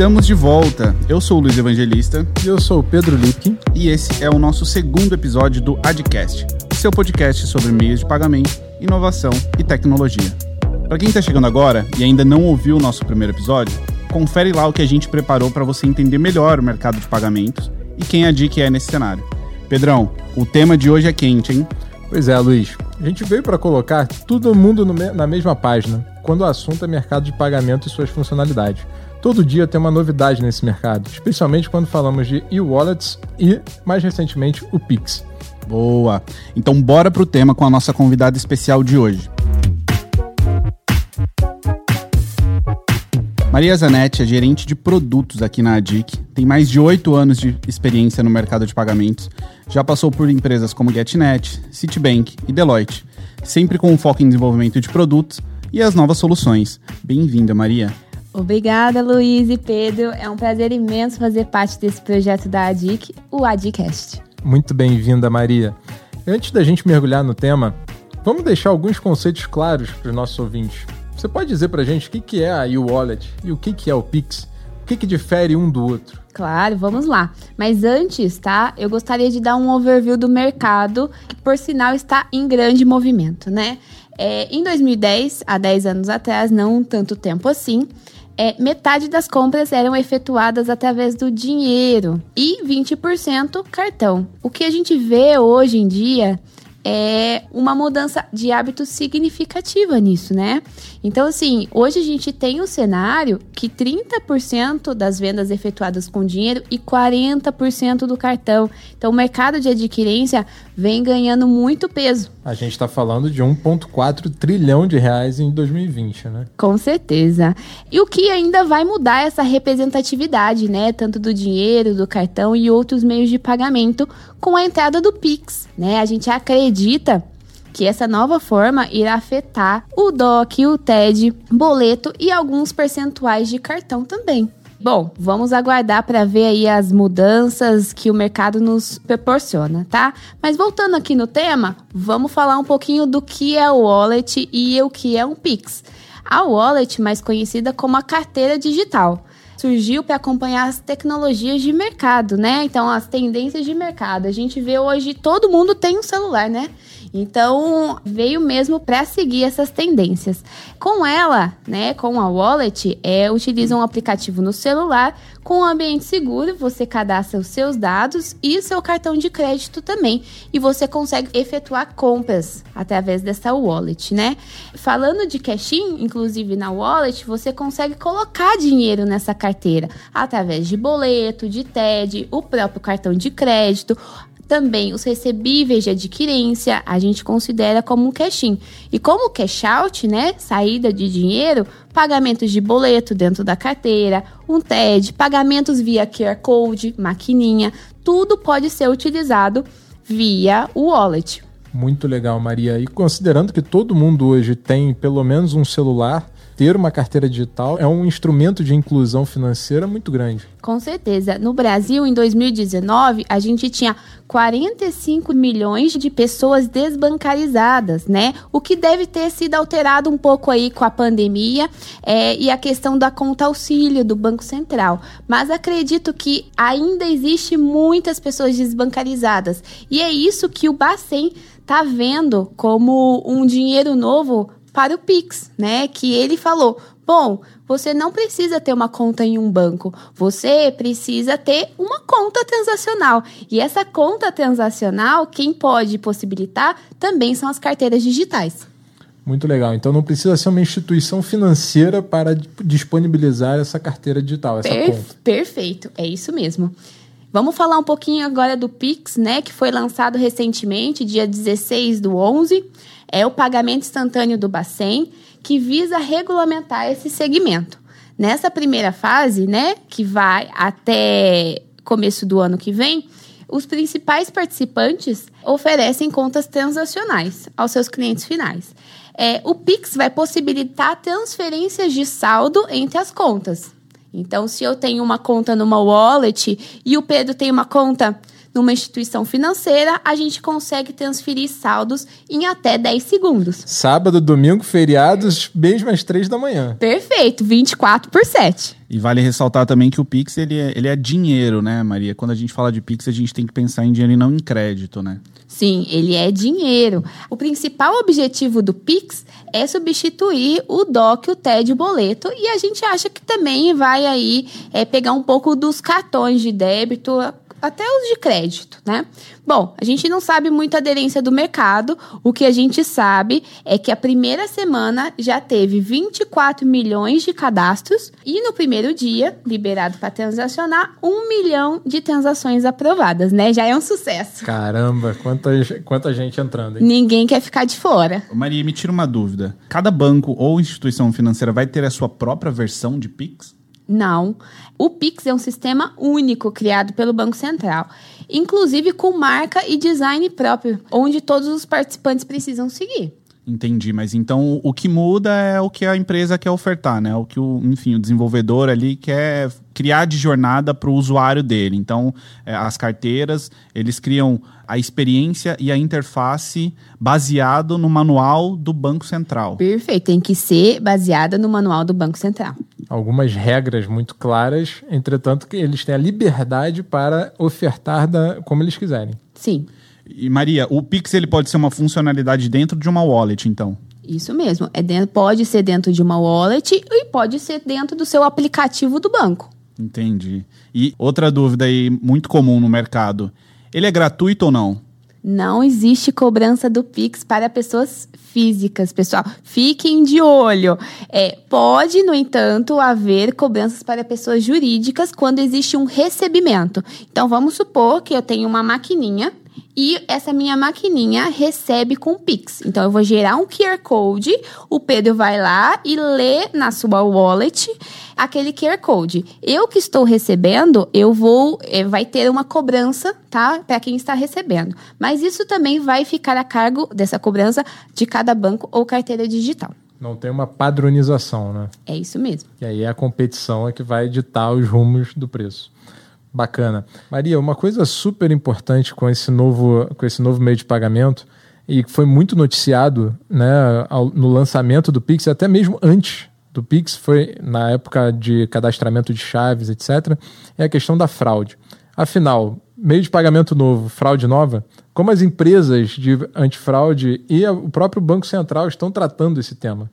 Estamos de volta. Eu sou o Luiz Evangelista. E eu sou o Pedro Lipkin. E esse é o nosso segundo episódio do Adcast, seu podcast sobre meios de pagamento, inovação e tecnologia. Para quem está chegando agora e ainda não ouviu o nosso primeiro episódio, confere lá o que a gente preparou para você entender melhor o mercado de pagamentos e quem a DIC é nesse cenário. Pedrão, o tema de hoje é quente, hein? Pois é, Luiz. A gente veio para colocar todo mundo na mesma página, quando o assunto é mercado de pagamento e suas funcionalidades. Todo dia tem uma novidade nesse mercado, especialmente quando falamos de e-wallets e, mais recentemente, o Pix. Boa! Então bora pro tema com a nossa convidada especial de hoje. Maria Zanetti é gerente de produtos aqui na ADIC, tem mais de oito anos de experiência no mercado de pagamentos, já passou por empresas como GetNet, Citibank e Deloitte, sempre com um foco em desenvolvimento de produtos e as novas soluções. Bem-vinda, Maria. Obrigada, Luiz e Pedro. É um prazer imenso fazer parte desse projeto da ADIC, o ADICast. Muito bem-vinda, Maria. Antes da gente mergulhar no tema, vamos deixar alguns conceitos claros para os nossos ouvintes. Você pode dizer para a gente o que é a e-wallet e o que é o Pix? O que, que difere um do outro? Claro, vamos lá. Mas antes, tá? Eu gostaria de dar um overview do mercado, que por sinal está em grande movimento, né? É, em 2010, há 10 anos atrás, não tanto tempo assim, é, metade das compras eram efetuadas através do dinheiro e 20% cartão. O que a gente vê hoje em dia é uma mudança de hábito significativa nisso, né? Então, assim, hoje a gente tem o um cenário que 30% das vendas efetuadas com dinheiro e 40% do cartão. Então, o mercado de adquirência vem ganhando muito peso. A gente está falando de 1,4 trilhão de reais em 2020, né? Com certeza. E o que ainda vai mudar essa representatividade, né? Tanto do dinheiro, do cartão e outros meios de pagamento com a entrada do Pix, né? A gente acredita que essa nova forma irá afetar o DOC, o TED, boleto e alguns percentuais de cartão também. Bom, vamos aguardar para ver aí as mudanças que o mercado nos proporciona, tá? Mas voltando aqui no tema, vamos falar um pouquinho do que é o wallet e o que é um Pix. A wallet, mais conhecida como a carteira digital, surgiu para acompanhar as tecnologias de mercado, né? Então, as tendências de mercado. A gente vê hoje todo mundo tem um celular, né? Então, veio mesmo para seguir essas tendências. Com ela, né, com a Wallet, é, utiliza um aplicativo no celular com um ambiente seguro, você cadastra os seus dados e seu cartão de crédito também, e você consegue efetuar compras através dessa wallet, né? Falando de cash-in, inclusive na wallet, você consegue colocar dinheiro nessa carteira através de boleto, de TED, o próprio cartão de crédito, também os recebíveis de adquirência a gente considera como um cash-in. E como cash out, né, saída de dinheiro, pagamentos de boleto dentro da carteira, um TED, pagamentos via QR Code, maquininha, tudo pode ser utilizado via o wallet. Muito legal, Maria. E considerando que todo mundo hoje tem pelo menos um celular, ter uma carteira digital é um instrumento de inclusão financeira muito grande. Com certeza. No Brasil, em 2019, a gente tinha 45 milhões de pessoas desbancarizadas, né? O que deve ter sido alterado um pouco aí com a pandemia é, e a questão da conta auxílio do Banco Central. Mas acredito que ainda existe muitas pessoas desbancarizadas. E é isso que o Bacen está vendo como um dinheiro novo para o Pix, né? Que ele falou: bom, você não precisa ter uma conta em um banco, você precisa ter uma conta transacional. E essa conta transacional, quem pode possibilitar também são as carteiras digitais. Muito legal. Então não precisa ser uma instituição financeira para disponibilizar essa carteira digital, essa per conta. Perfeito, é isso mesmo. Vamos falar um pouquinho agora do Pix, né, que foi lançado recentemente, dia 16 do 11 é o pagamento instantâneo do Bacen, que visa regulamentar esse segmento. Nessa primeira fase, né, que vai até começo do ano que vem, os principais participantes oferecem contas transacionais aos seus clientes finais. É, o Pix vai possibilitar transferências de saldo entre as contas. Então, se eu tenho uma conta numa wallet e o Pedro tem uma conta numa instituição financeira, a gente consegue transferir saldos em até 10 segundos. Sábado, domingo, feriados, mesmo às 3 da manhã. Perfeito, 24 por 7. E vale ressaltar também que o Pix ele é, ele é dinheiro, né, Maria? Quando a gente fala de Pix, a gente tem que pensar em dinheiro e não em crédito, né? Sim, ele é dinheiro. O principal objetivo do Pix é substituir o DOC, o TED, o boleto, e a gente acha que também vai aí é, pegar um pouco dos cartões de débito, até os de crédito, né? Bom, a gente não sabe muita aderência do mercado. O que a gente sabe é que a primeira semana já teve 24 milhões de cadastros e no primeiro dia, liberado para transacionar, um milhão de transações aprovadas, né? Já é um sucesso. Caramba, quanta, quanta gente entrando, hein? Ninguém quer ficar de fora. Maria, me tira uma dúvida. Cada banco ou instituição financeira vai ter a sua própria versão de Pix? Não. O Pix é um sistema único criado pelo Banco Central, inclusive com marca e design próprio, onde todos os participantes precisam seguir. Entendi, mas então o que muda é o que a empresa quer ofertar, né? O que o, enfim, o desenvolvedor ali quer criar de jornada para o usuário dele. Então, é, as carteiras, eles criam a experiência e a interface baseado no manual do Banco Central. Perfeito, tem que ser baseada no manual do Banco Central. Algumas regras muito claras, entretanto, que eles têm a liberdade para ofertar da, como eles quiserem. Sim. E Maria, o Pix ele pode ser uma funcionalidade dentro de uma wallet, então? Isso mesmo. É dentro, pode ser dentro de uma wallet e pode ser dentro do seu aplicativo do banco. Entendi. E outra dúvida aí muito comum no mercado: ele é gratuito ou não? Não existe cobrança do Pix para pessoas físicas, pessoal. Fiquem de olho. É, pode, no entanto, haver cobranças para pessoas jurídicas quando existe um recebimento. Então, vamos supor que eu tenho uma maquininha e essa minha maquininha recebe com Pix. Então eu vou gerar um QR Code, o Pedro vai lá e lê na sua wallet aquele QR Code. Eu que estou recebendo, eu vou eh, vai ter uma cobrança, tá, para quem está recebendo. Mas isso também vai ficar a cargo dessa cobrança de cada banco ou carteira digital. Não tem uma padronização, né? É isso mesmo. E aí a competição é que vai ditar os rumos do preço. Bacana. Maria, uma coisa super importante com esse novo, com esse novo meio de pagamento e que foi muito noticiado né, no lançamento do Pix, até mesmo antes do Pix, foi na época de cadastramento de chaves, etc., é a questão da fraude. Afinal, meio de pagamento novo, fraude nova, como as empresas de antifraude e o próprio Banco Central estão tratando esse tema?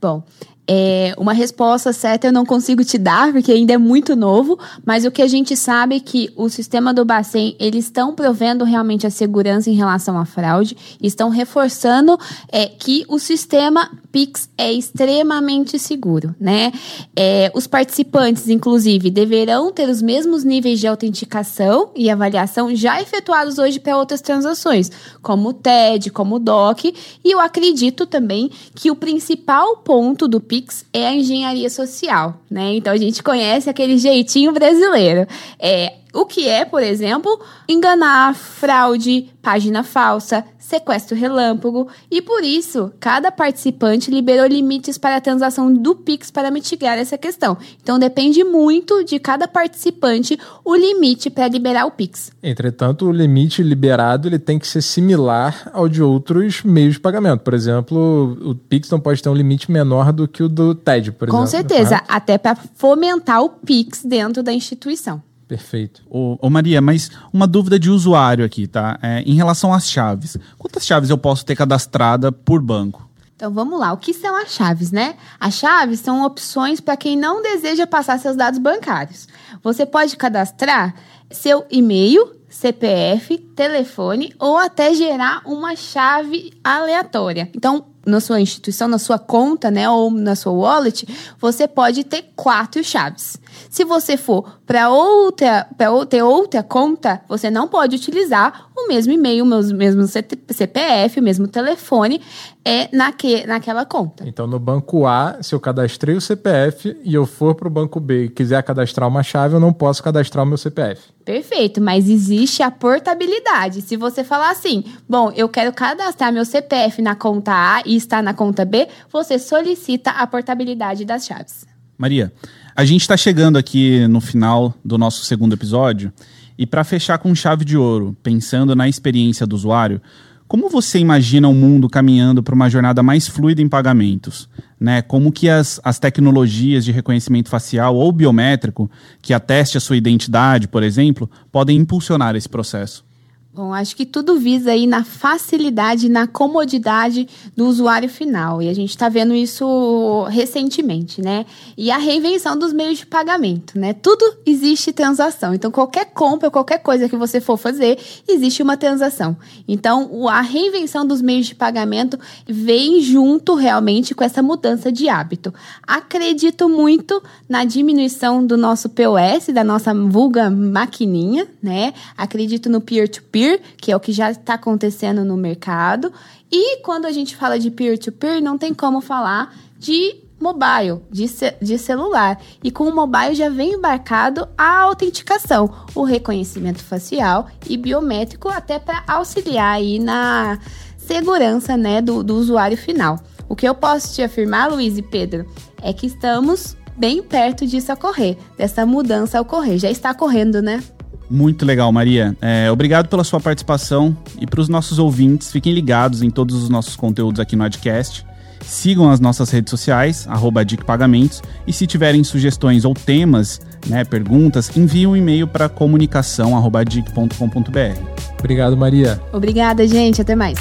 Bom, é, uma resposta certa eu não consigo te dar, porque ainda é muito novo, mas o que a gente sabe é que o sistema do Bacen, eles estão provendo realmente a segurança em relação à fraude, estão reforçando é, que o sistema Pix é extremamente seguro, né? É, os participantes, inclusive, deverão ter os mesmos níveis de autenticação e avaliação já efetuados hoje para outras transações, como o TED, como o DOC, e eu acredito também que o principal ponto do Pix Pix é a engenharia social, né? Então a gente conhece aquele jeitinho brasileiro. É, o que é, por exemplo, enganar, fraude, página falsa, sequestro relâmpago, e por isso, cada participante liberou limites para a transação do Pix para mitigar essa questão. Então depende muito de cada participante o limite para liberar o Pix. Entretanto, o limite liberado ele tem que ser similar ao de outros meios de pagamento. Por exemplo, o Pix não pode ter um limite menor do que o do TED, por Com exemplo. Com certeza, até para fomentar o Pix dentro da instituição. Perfeito. Ô, ô, Maria, mas uma dúvida de usuário aqui, tá? É, em relação às chaves. Quantas chaves eu posso ter cadastrada por banco? Então vamos lá, o que são as chaves, né? As chaves são opções para quem não deseja passar seus dados bancários. Você pode cadastrar seu e-mail, CPF, telefone ou até gerar uma chave aleatória. Então, na sua instituição, na sua conta, né, ou na sua wallet, você pode ter quatro chaves. Se você for para outra, para ter outra conta, você não pode utilizar o mesmo e-mail, o mesmo CPF, o mesmo telefone é naque, naquela conta. Então, no banco A, se eu cadastrei o CPF e eu for para o banco B e quiser cadastrar uma chave, eu não posso cadastrar o meu CPF. Perfeito, mas existe a portabilidade. Se você falar assim, bom, eu quero cadastrar meu CPF na conta A e está na conta B, você solicita a portabilidade das chaves. Maria, a gente está chegando aqui no final do nosso segundo episódio E para fechar com chave de ouro, pensando na experiência do usuário, como você imagina o mundo caminhando para uma jornada mais fluida em pagamentos? Né? Como que as, as tecnologias de reconhecimento facial ou biométrico, que ateste a sua identidade, por exemplo, podem impulsionar esse processo? Bom, acho que tudo visa aí na facilidade, na comodidade do usuário final. E a gente está vendo isso recentemente, né? E a reinvenção dos meios de pagamento, né? Tudo existe transação. Então, qualquer compra, qualquer coisa que você for fazer, existe uma transação. Então, a reinvenção dos meios de pagamento vem junto realmente com essa mudança de hábito. Acredito muito na diminuição do nosso POS, da nossa vulga maquininha, né? Acredito no peer-to-peer. -peer, que é o que já está acontecendo no mercado. E quando a gente fala de peer-to-peer, -peer, não tem como falar de mobile, de, de celular. E com o mobile já vem embarcado a autenticação, o reconhecimento facial e biométrico, até para auxiliar aí na segurança né, do, do usuário final. O que eu posso te afirmar, Luiz e Pedro, é que estamos bem perto disso ocorrer, dessa mudança ocorrer. Já está ocorrendo, né? Muito legal, Maria. É, obrigado pela sua participação e para os nossos ouvintes, fiquem ligados em todos os nossos conteúdos aqui no Adcast. Sigam as nossas redes sociais, arroba Pagamentos, e se tiverem sugestões ou temas, né, perguntas, enviem um e-mail para comunicação.dic.com.br. Obrigado, Maria. Obrigada, gente. Até mais.